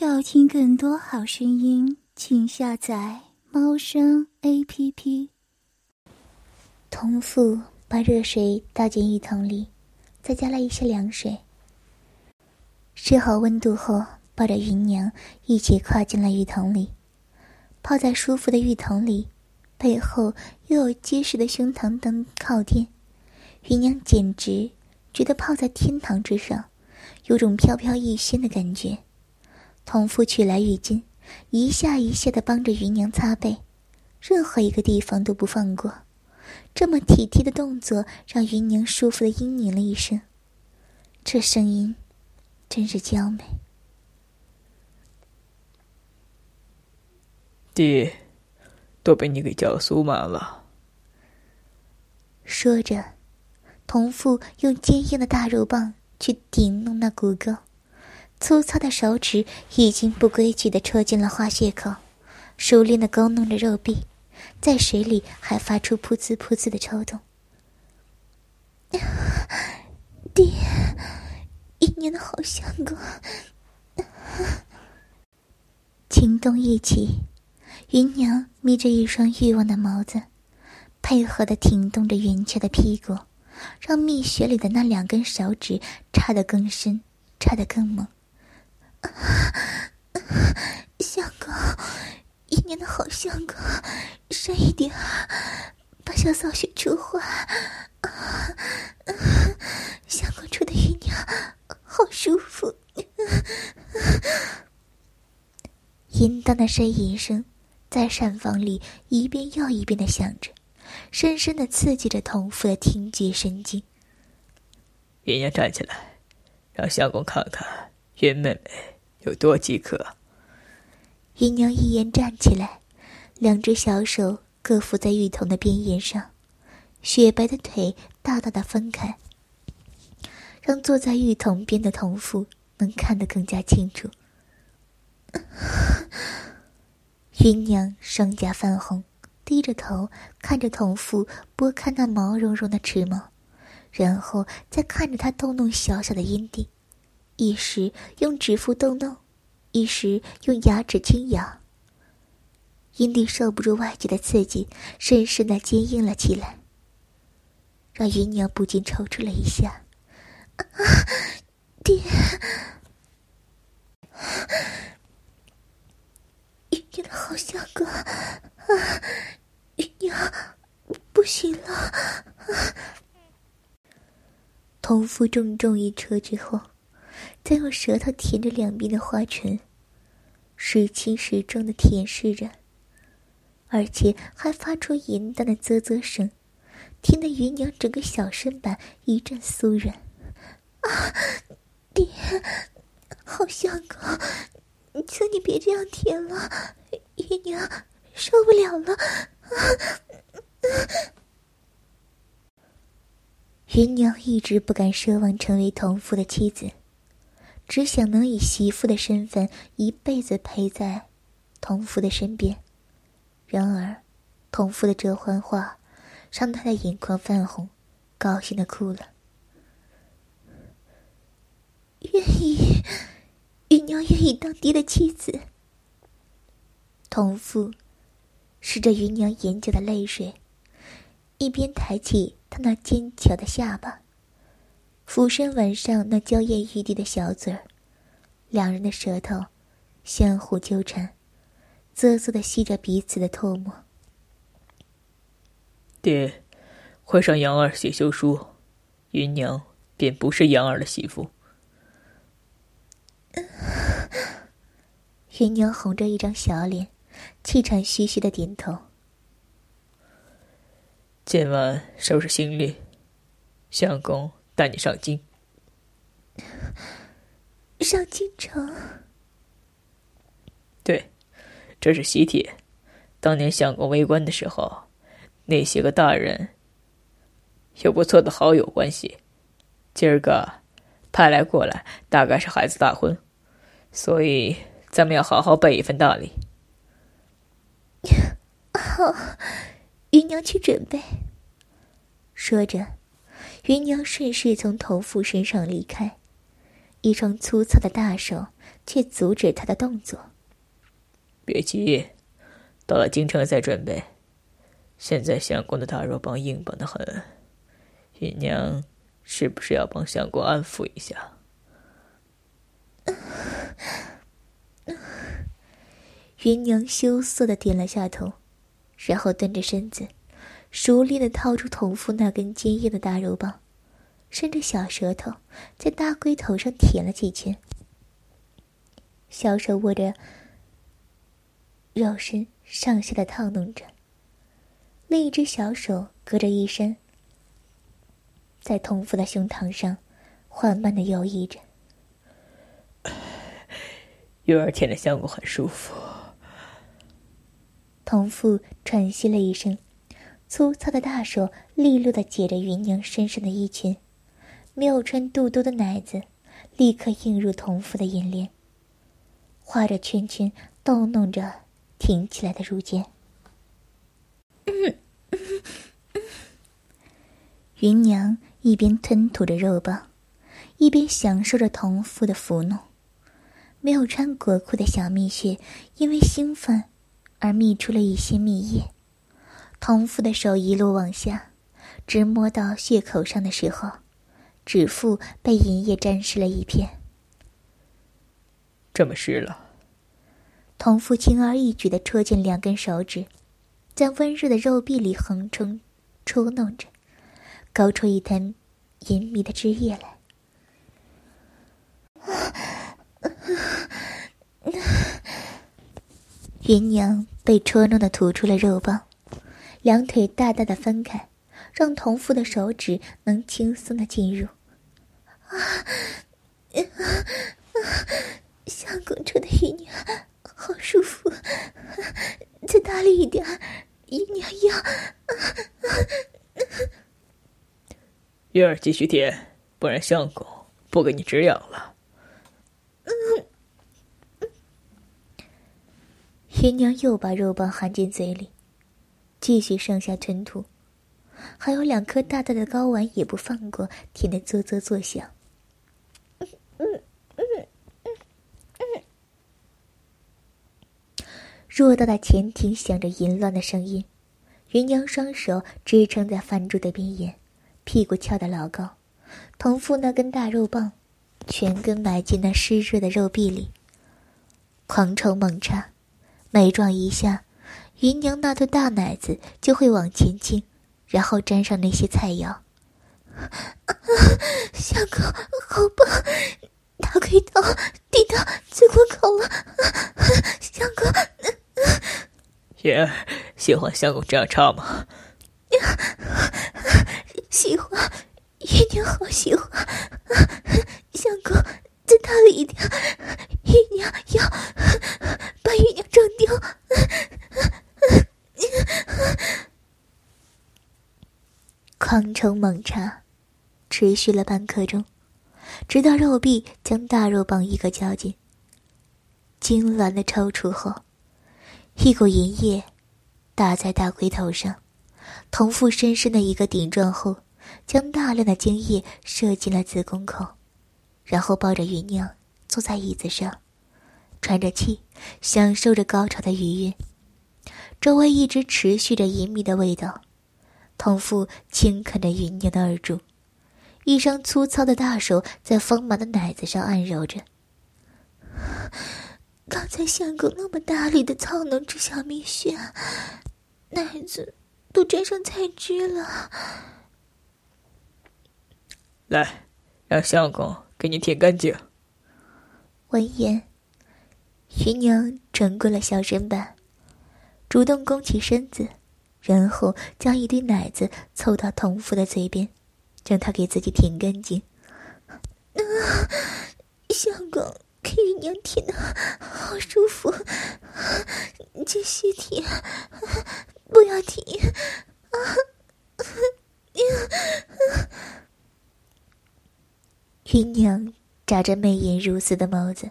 要听更多好声音，请下载猫声 A P P。同父把热水倒进浴桶里，再加了一些凉水。试好温度后，抱着芸娘一起跨进了浴桶里。泡在舒服的浴桶里，背后又有结实的胸膛当靠垫，芸娘简直觉得泡在天堂之上，有种飘飘欲仙的感觉。童夫取来浴巾，一下一下的帮着芸娘擦背，任何一个地方都不放过。这么体贴的动作让芸娘舒服的嘤咛了一声，这声音真是娇美。爹，都被你给叫酥麻了。说着，童父用坚硬的大肉棒去顶弄那骨沟。粗糙的手指已经不规矩地戳进了花穴口，熟练地勾弄着肉壁，在水里还发出噗呲噗呲的抽动。爹，一年的好相公。情动一起，芸娘眯着一双欲望的眸子，配合地挺动着云雀的屁股，让蜜穴里的那两根手指插得更深，插得更猛。相公，一年的好相公，深一点，把小骚穴出花。相公出的玉娘好舒服。淫荡的呻吟声在膳房里一遍又一遍的响着，深深的刺激着童妇的听觉神经。玉娘站起来，让相公看看。云妹妹有多饥渴？芸娘一言站起来，两只小手各扶在浴桶的边沿上，雪白的腿大大的分开，让坐在浴桶边的童妇能看得更加清楚。芸娘双颊泛红，低着头看着童妇拨开那毛茸茸的齿毛，然后再看着他动动小小的阴蒂。一时用指腹逗弄，一时用牙齿轻咬。阴蒂受不住外界的刺激，深深的坚硬了起来，让芸娘不禁抽搐了一下。啊，爹！芸娘的好相公，啊，芸娘不行了。啊，同夫重重一车之后。再用舌头舔着两边的花唇，时轻时重的舔舐着，而且还发出淫荡的啧啧声，听得芸娘整个小身板一阵酥软。啊，爹，好相公，求你别这样舔了，芸娘受不了了。芸娘一直不敢奢望成为同父的妻子。只想能以媳妇的身份一辈子陪在童夫的身边，然而，童夫的这番话让他的眼眶泛红，高兴的哭了。愿意，芸娘愿意当爹的妻子。童夫拭着芸娘眼角的泪水，一边抬起她那坚强的下巴。俯身吻上那娇艳欲滴的小嘴儿，两人的舌头相互纠缠，啧啧的吸着彼此的唾沫。爹，快上杨儿写休书，芸娘便不是杨儿的媳妇。芸娘红着一张小脸，气喘吁吁的点头。今晚收拾行李，相公。带你上京，上京城。对，这是喜帖。当年相公为官的时候，那些个大人有不错的好友关系。今儿个派来过来，大概是孩子大婚，所以咱们要好好备一份大礼。好，姨娘去准备。说着。芸娘顺势从头腹身上离开，一双粗糙的大手却阻止她的动作。别急，到了京城再准备。现在相公的大肉棒硬绑的很，云娘是不是要帮相公安抚一下？芸娘羞涩的点了下头，然后蹲着身子，熟练的掏出童父那根坚硬的大肉棒，伸着小舌头在大龟头上舔了几圈，小手握着肉身上下的套弄着，另一只小手隔着衣衫，在童父的胸膛上缓慢的游移着。玉儿舔的相公很舒服。童父喘息了一声，粗糙的大手利落的解着芸娘身上的衣裙，没有穿肚兜的奶子立刻映入童父的眼帘，画着圈圈，逗弄着挺起来的乳尖。芸娘一边吞吐着肉棒，一边享受着童父的抚弄。没有穿裹裤的小蜜穴，因为兴奋。而泌出了一些蜜液，童父的手一路往下，直摸到血口上的时候，指腹被银液沾湿了一片。这么湿了，童父轻而易举的戳进两根手指，在温热的肉壁里横冲抽弄着，勾出一滩银迷的汁液来。芸娘被戳弄的吐出了肉棒，两腿大大的分开，让同父的手指能轻松的进入。啊，相公戳的姨娘好舒服，再大力一点，姨娘要。月儿继续舔，不然相公不给你止痒了。嗯。姨娘又把肉棒含进嘴里，继续上下吞吐，还有两颗大大的睾丸也不放过，舔得啧啧作响。偌大的前庭响着淫乱的声音，芸娘双手支撑在饭桌的边沿，屁股翘得老高，同父那根大肉棒，全根埋进那湿热的肉壁里，狂抽猛插。每撞一下，芸娘那对大奶子就会往前倾，然后沾上那些菜肴。相公，好棒！大龟头抵到子宫口了，相公。云儿，喜欢相公这样唱吗？喜欢，芸娘好喜欢。相公，再大力一点，芸娘要。把玉娘撞掉！狂冲猛插，持续了半刻钟，直到肉壁将大肉棒一个交紧。痉挛的抽搐后，一股银液打在大龟头上，同父深深的一个顶撞后，将大量的精液射进了子宫口，然后抱着玉娘坐在椅子上。喘着气，享受着高潮的余韵，周围一直持续着淫靡的味道。童父轻啃着云娘的耳珠，一双粗糙的大手在丰满的奶子上按揉着。刚才相公那么大力的操弄着小蜜穴，奶子都沾上菜汁了。来，让相公给你舔干净。闻言。云娘转过了小身板，主动弓起身子，然后将一堆奶子凑到童夫的嘴边，让他给自己舔干净。啊，相公给玉娘舔的好舒服，继续舔，不要停！啊，玉娘眨着媚眼如丝的眸子。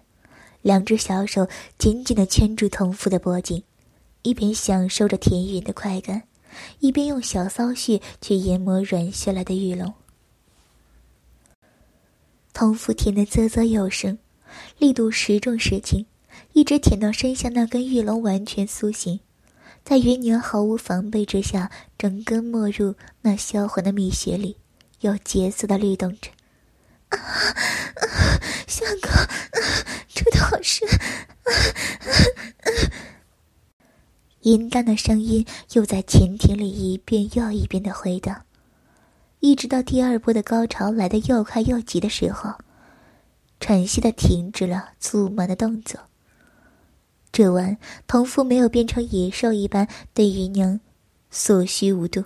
两只小手紧紧的圈住童夫的脖颈，一边享受着甜允的快感，一边用小骚穴去研磨软下来的玉龙。童夫舔得啧啧有声，力度时重时轻，一直舔到身下那根玉龙完全苏醒。在云娘毫无防备之下，整根没入那销魂的蜜穴里，有节奏的律动着。啊，相公，出的好深！淫荡的声音又在前庭里一遍又一遍的回荡，一直到第二波的高潮来得又快又急的时候，喘息的停止了粗蛮的动作。这晚，童夫没有变成野兽一般对余娘所需无度，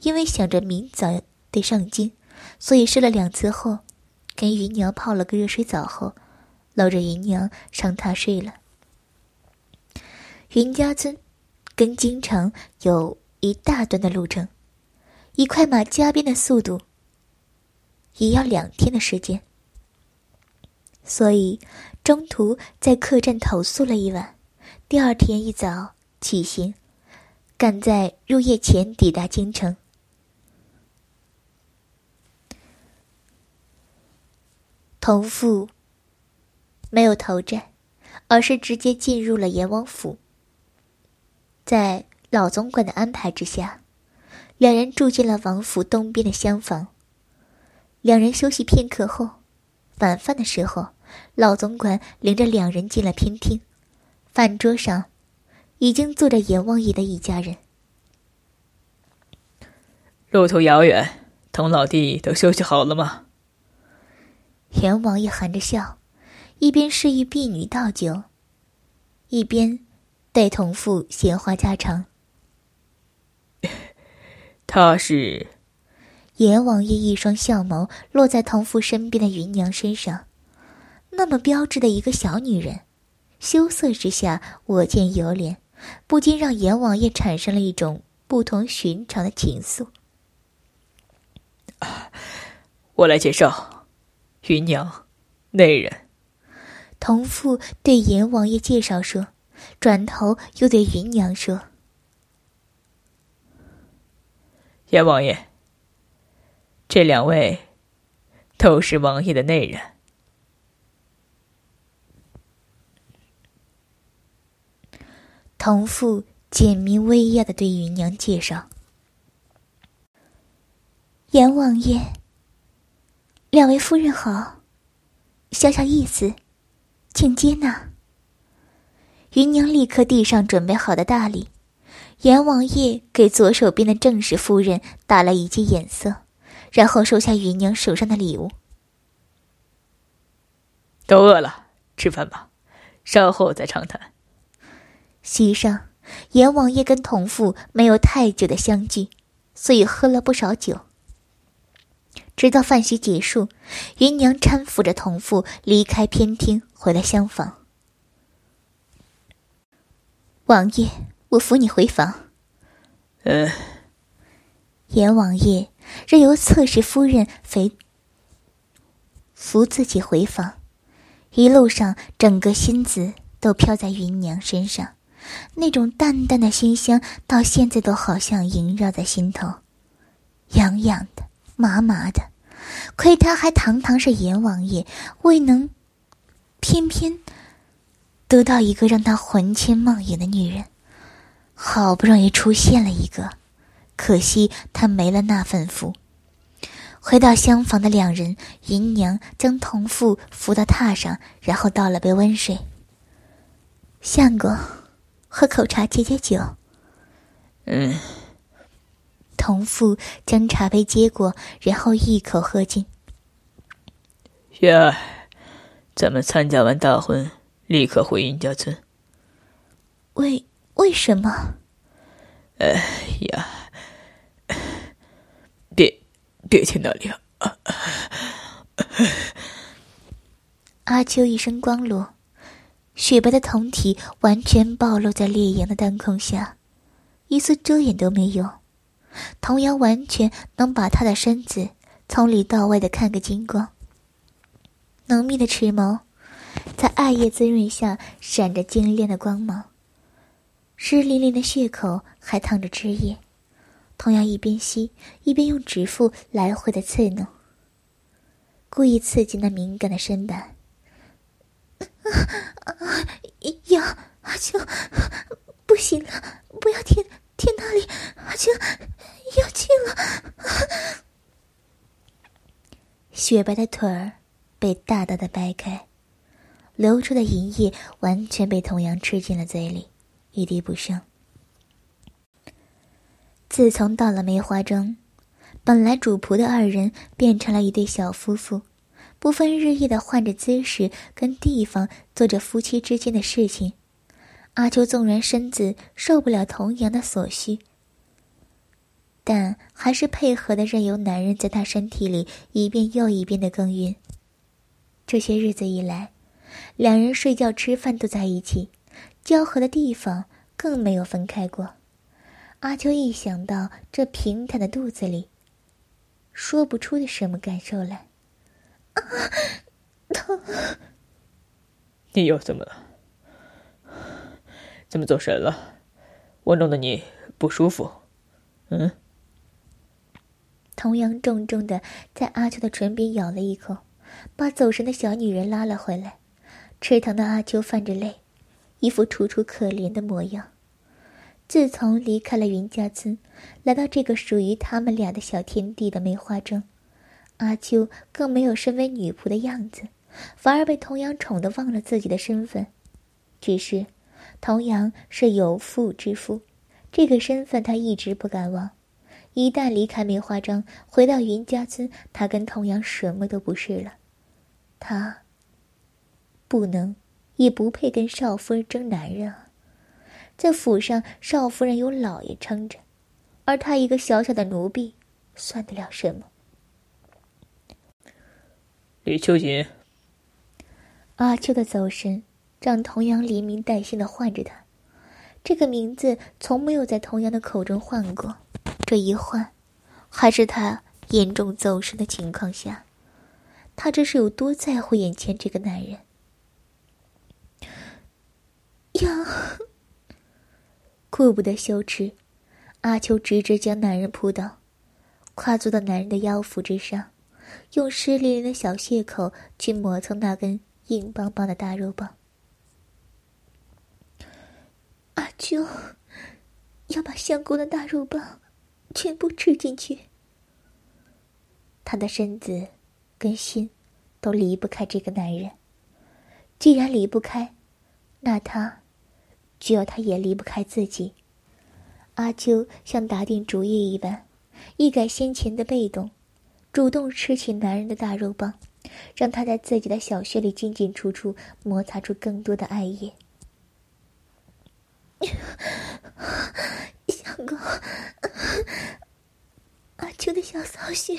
因为想着明早得上京，所以试了两次后，跟余娘泡了个热水澡后，搂着余娘上榻睡了。云家村跟京城有一大段的路程，以快马加鞭的速度，也要两天的时间。所以，中途在客栈投宿了一晚，第二天一早起行，赶在入夜前抵达京城。同父没有投债，而是直接进入了阎王府。在老总管的安排之下，两人住进了王府东边的厢房。两人休息片刻后，晚饭的时候。老总管领着两人进了偏厅，饭桌上已经坐着阎王爷的一家人。路途遥远，童老弟都休息好了吗？阎王爷含着笑，一边示意婢女倒酒，一边对同父闲话家常。他是阎王爷一双笑眸落在同父身边的芸娘身上。那么标致的一个小女人，羞涩之下，我见犹怜，不禁让阎王爷产生了一种不同寻常的情愫。我来介绍，芸娘，内人。同父对阎王爷介绍说，转头又对芸娘说：“阎王爷，这两位都是王爷的内人。”同父简明威压的对芸娘介绍：“阎王爷，两位夫人好，小小意思，请接纳。”芸娘立刻递上准备好的大礼，阎王爷给左手边的正室夫人打了一记眼色，然后收下芸娘手上的礼物。都饿了，吃饭吧，稍后再畅谈。席上，阎王爷跟同父没有太久的相聚，所以喝了不少酒。直到饭席结束，芸娘搀扶着同父离开偏厅，回了厢房。王爷，我扶你回房。嗯。阎王爷任由侧室夫人扶扶自己回房，一路上整个心思都飘在芸娘身上。那种淡淡的馨香，到现在都好像萦绕在心头，痒痒的，麻麻的。亏他还堂堂是阎王爷，未能，偏偏得到一个让他魂牵梦萦的女人。好不容易出现了一个，可惜他没了那份福。回到厢房的两人，银娘将童父扶到榻上，然后倒了杯温水。相公。喝口茶解解酒。嗯。同父将茶杯接过，然后一口喝尽。月儿，咱们参加完大婚，立刻回殷家村。为为什么？哎呀，别别去那里啊！阿秋一身光裸。雪白的胴体完全暴露在烈阳的当空下，一丝遮掩都没有，同样完全能把他的身子从里到外的看个精光。浓密的齿毛，在艾叶滋润下闪着晶亮的光芒，湿淋淋的血口还淌着汁液，同样一边吸一边用指腹来回的刺弄，故意刺激那敏感的身板。啊啊！要阿秋，不行了，不要贴贴那里，阿秋要进了。雪白的腿儿被大大的掰开，流出的银液完全被童阳吃进了嘴里，一滴不剩。自从到了梅花庄，本来主仆的二人变成了一对小夫妇。不分日夜的换着姿势跟地方做着夫妻之间的事情，阿秋纵然身子受不了童阳的所需，但还是配合的任由男人在他身体里一遍又一遍的耕耘。这些日子以来，两人睡觉吃饭都在一起，交合的地方更没有分开过。阿秋一想到这平坦的肚子里，说不出的什么感受来。啊疼！你又怎么了？怎么走神了？我弄得你不舒服？嗯？童阳重重的在阿秋的唇边咬了一口，把走神的小女人拉了回来。吃疼的阿秋泛着泪，一副楚楚可怜的模样。自从离开了云家村，来到这个属于他们俩的小天地的梅花庄。阿秋更没有身为女仆的样子，反而被童阳宠得忘了自己的身份。只是，童阳是有妇之夫，这个身份他一直不敢忘。一旦离开梅花庄，回到云家村，他跟童阳什么都不是了。他不能，也不配跟少夫人争男人啊！在府上，少夫人有老爷撑着，而她一个小小的奴婢，算得了什么？李秋瑾，阿秋的走神让童阳连名带姓的唤着他，这个名字从没有在童阳的口中唤过。这一唤，还是他严重走神的情况下，他这是有多在乎眼前这个男人？呀！顾不得羞耻，阿秋直直将男人扑倒，跨坐到男人的腰腹之上。用湿淋淋的小血口去磨蹭那根硬邦邦的大肉棒。阿秋要把相公的大肉棒全部吃进去。他的身子跟心都离不开这个男人。既然离不开，那他只要他也离不开自己。阿秋像打定主意一般，一改先前的被动。主动吃起男人的大肉棒，让他在自己的小穴里进进出出，摩擦出更多的爱液。相公，阿秋的小骚穴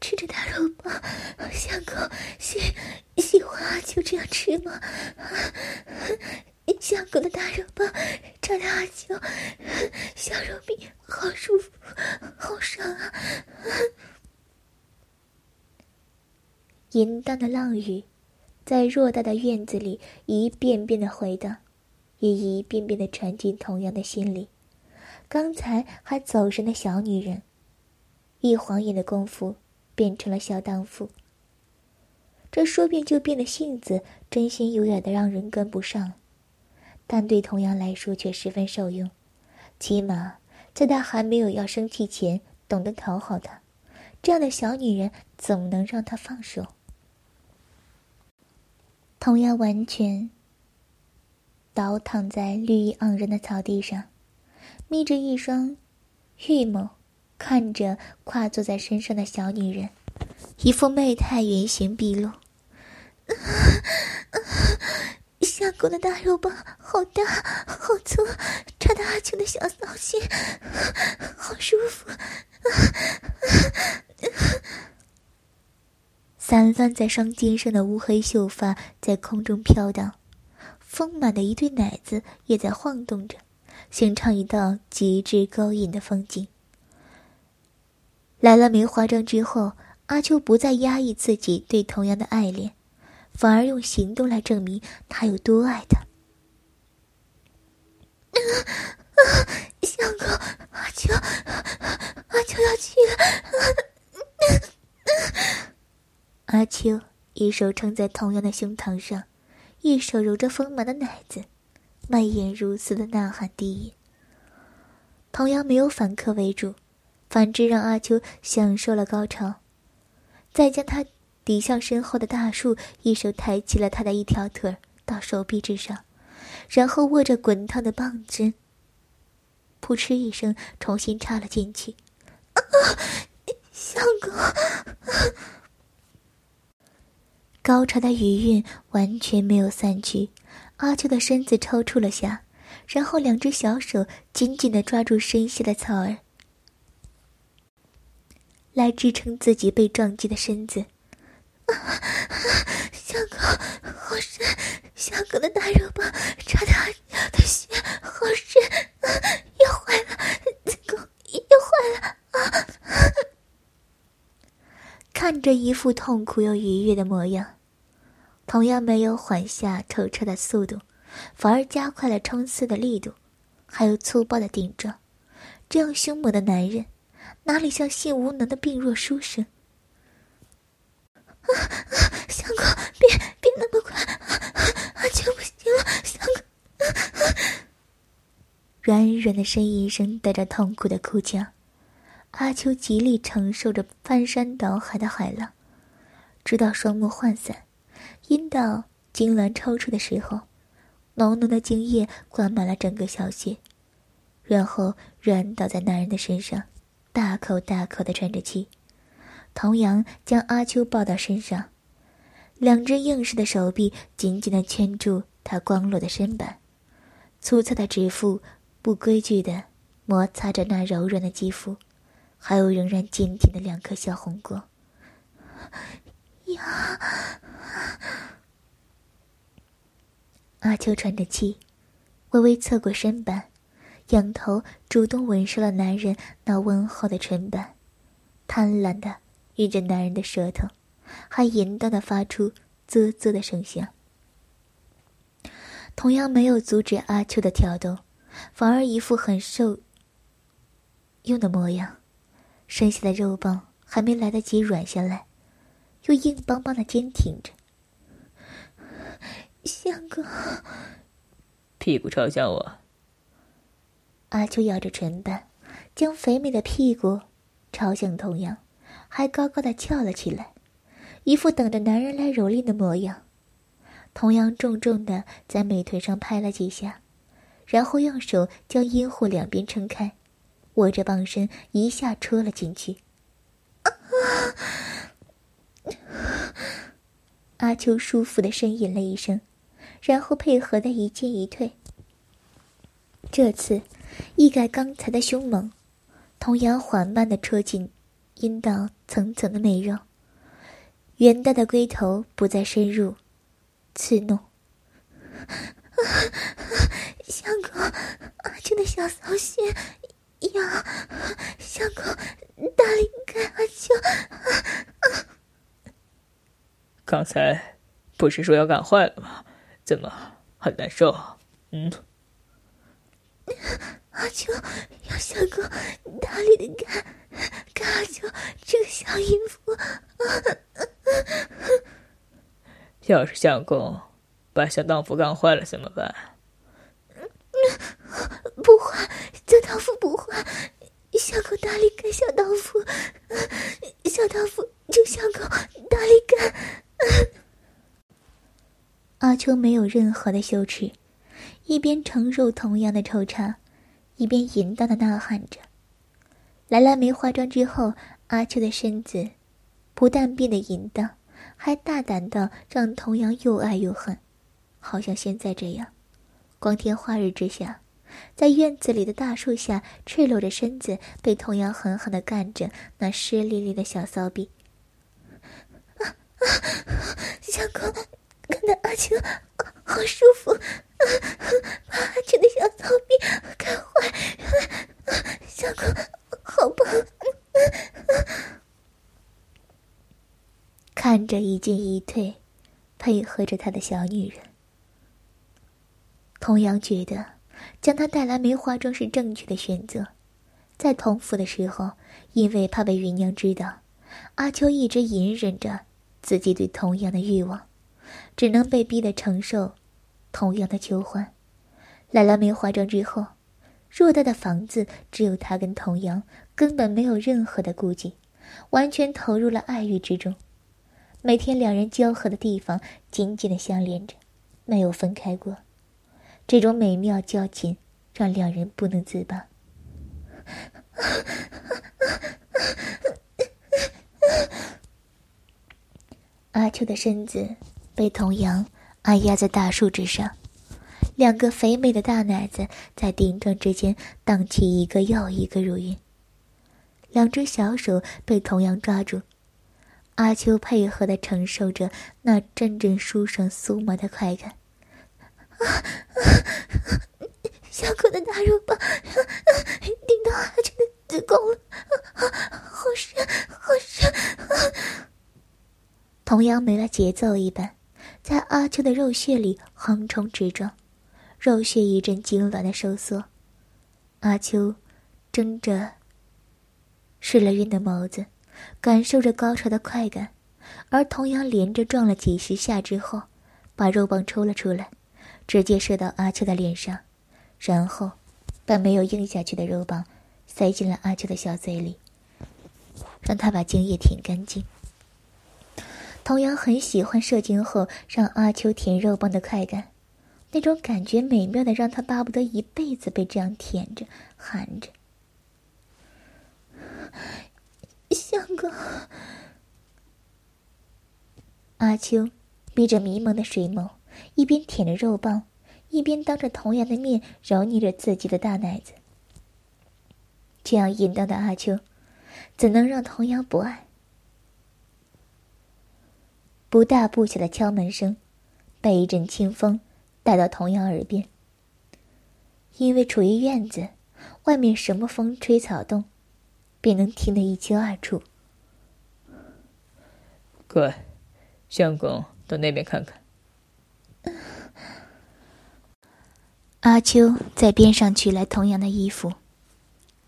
吃着大肉棒，相公喜喜欢阿秋这样吃吗？相公的大肉棒照亮阿秋小肉臂，好舒服，好爽啊！淫荡的浪语，在偌大的院子里一遍遍的回荡，也一遍遍的传进同样的心里。刚才还走神的小女人，一晃眼的功夫变成了小荡妇。这说变就变的性子，真心有点的让人跟不上，但对童阳来说却十分受用。起码在他还没有要生气前，懂得讨好他，这样的小女人总能让他放手。童瑶完全倒躺在绿意盎然的草地上，眯着一双玉眸，看着跨坐在身上的小女人，一副媚态原形毕露。相公的大肉棒好大好粗，插到阿秋的小骚心，好舒服。散乱在双肩上的乌黑秀发在空中飘荡，丰满的一对奶子也在晃动着，形成一道极致勾引的风景。来了梅花桩之后，阿秋不再压抑自己对童阳的爱恋，反而用行动来证明他有多爱他。相公，阿秋，阿秋要去了。阿秋一手撑在童阳的胸膛上，一手揉着丰满的奶子，媚眼如丝的呐喊低吟。童谣没有反客为主，反之让阿秋享受了高潮，再将他抵向身后的大树，一手抬起了他的一条腿到手臂之上，然后握着滚烫的棒针，扑哧一声重新插了进去。啊，相公！高潮的余韵完全没有散去，阿秋的身子抽搐了下，然后两只小手紧紧的抓住身下的草儿，来支撑自己被撞击的身子。相公，好深！相公的大肉棒插的的血好深，要坏了！相公要坏了啊！看着一副痛苦又愉悦的模样，同样没有缓下抽插的速度，反而加快了冲刺的力度，还有粗暴的顶撞。这样凶猛的男人，哪里像性无能的病弱书生？啊啊！相公，别别那么快，啊就不行了，相公。软软的呻吟声带着痛苦的哭腔。阿秋极力承受着翻山倒海的海浪，直到双目涣散，阴道痉挛抽搐的时候，浓浓的精液灌满了整个小穴，然后软倒在男人的身上，大口大口的喘着气。童阳将阿秋抱到身上，两只硬实的手臂紧紧的圈住他光裸的身板，粗糙的指腹不规矩的摩擦着那柔软的肌肤。还有仍然坚挺的两颗小红果。呀！阿秋喘着气，微微侧过身板，仰头主动吻上了男人那温厚的唇瓣，贪婪的吮着男人的舌头，还淫荡的发出啧啧的声响。同样没有阻止阿秋的挑逗，反而一副很受用的模样。剩下的肉棒还没来得及软下来，又硬邦邦的坚挺着。相公，屁股朝向我。阿秋咬着唇瓣，将肥美的屁股朝向童阳，还高高的翘了起来，一副等着男人来蹂躏的模样。童阳重重的在美腿上拍了几下，然后用手将阴户两边撑开。握着棒身，一下戳了进去。阿秋舒服的呻吟了一声，然后配合的一进一退。这次一改刚才的凶猛，童阳缓慢的戳进阴道层层的内肉，圆大的龟头不再深入刺弄。相公，阿秋的小骚穴。呀，相公，大力干阿秋！刚才不是说要干坏了吗？怎么很难受？嗯。阿秋，要相公大力的干，干阿秋这个小淫妇。要是相公把小荡妇干坏了怎么办？不坏，小荡妇不坏。相公大力干小荡妇，小荡妇就相公大力干。阿秋没有任何的羞耻，一边承受同样的抽插，一边淫荡的呐喊着。兰兰没化妆之后，阿秋的身子不但变得淫荡，还大胆到让童阳又爱又恨，好像现在这样，光天化日之下。在院子里的大树下，赤裸着身子，被童谣狠狠的干着那湿淋淋的小骚逼。啊啊！相公，看到阿秋，好舒服，啊！把阿秋的小骚逼干坏，相公，好棒！看着一进一退，配合着他的小女人，童谣觉得。将她带来梅花桩是正确的选择，在同府的时候，因为怕被芸娘知道，阿秋一直隐忍着自己对童阳的欲望，只能被逼的承受同样的求欢。来了没化妆之后，偌大的房子只有他跟童阳，根本没有任何的顾忌，完全投入了爱欲之中。每天两人交合的地方紧紧的相连着，没有分开过。这种美妙交情让两人不能自拔。阿秋的身子被童阳按压在大树之上，两个肥美的大奶子在顶撞之间荡起一个又一个乳晕。两只小手被童阳抓住，阿秋配合的承受着那阵阵舒爽酥麻的快感。啊 啊小狗的大肉棒啊顶到阿秋的子宫了，啊好深，好深！同样没了节奏一般，在阿秋的肉穴里横冲直撞，肉穴一阵痉挛的收缩。阿秋睁着失了晕的眸子，感受着高潮的快感，而同样连着撞了几十下之后，把肉棒抽了出来。直接射到阿秋的脸上，然后把没有硬下去的肉棒塞进了阿秋的小嘴里，让他把精液舔干净。童谣很喜欢射精后让阿秋舔肉棒的快感，那种感觉美妙的让他巴不得一辈子被这样舔着、含着。相公，阿秋眯着迷蒙的水眸。一边舔着肉棒，一边当着童阳的面揉捏着自己的大奶子。这样淫荡的阿秋，怎能让童谣不爱？不大不小的敲门声，被一阵清风带到童阳耳边。因为处于院子，外面什么风吹草动，便能听得一清二楚。快，相公到那边看看。阿秋在边上取来童阳的衣服，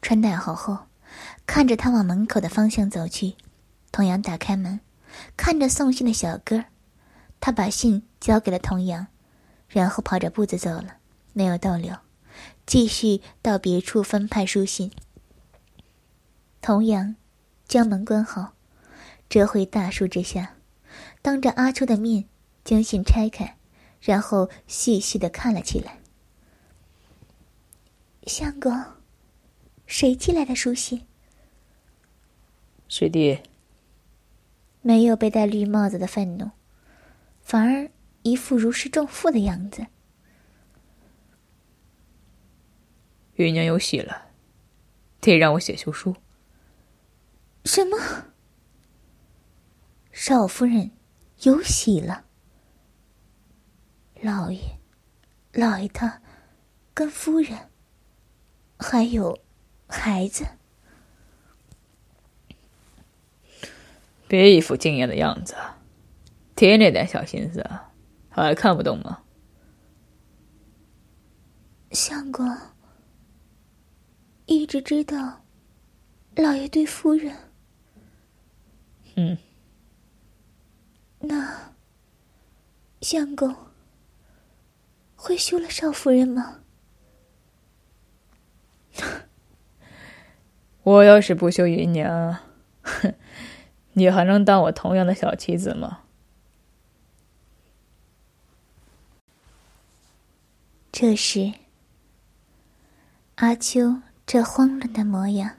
穿戴好后，看着他往门口的方向走去。童阳打开门，看着送信的小哥他把信交给了童阳，然后跑着步子走了，没有逗留，继续到别处分派书信。童阳将门关好，折回大树之下，当着阿秋的面将信拆开。然后细细的看了起来。相公，谁寄来的书信？师弟。没有被戴绿帽子的愤怒，反而一副如释重负的样子。芸娘有喜了，得让我写休书。什么？少夫人有喜了？老爷，老爷他跟夫人还有孩子，别一副惊讶的样子，爹那点小心思还看不懂吗？相公一直知道老爷对夫人，嗯，那相公。会休了少夫人吗？我要是不休云娘，哼，你还能当我同样的小妻子吗？这时，阿秋这慌乱的模样，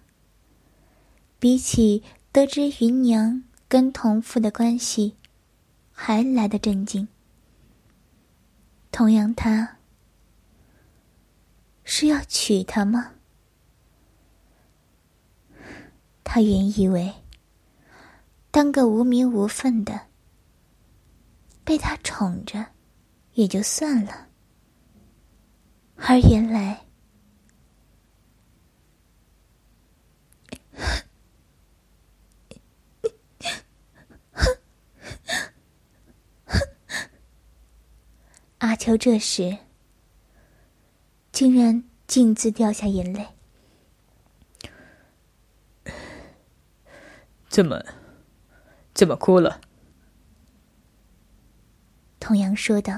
比起得知芸娘跟同父的关系，还来得震惊。同样，他是要娶她吗？他原以为当个无名无分的，被他宠着也就算了，而原来。阿秋这时竟然径自掉下眼泪，怎么，怎么哭了？童阳说道。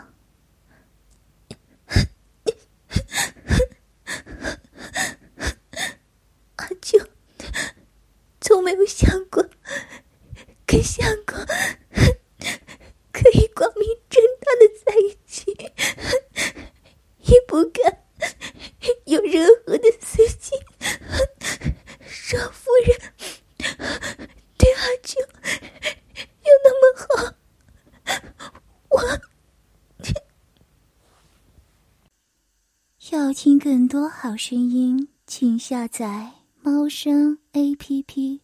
好声音请下载猫声 app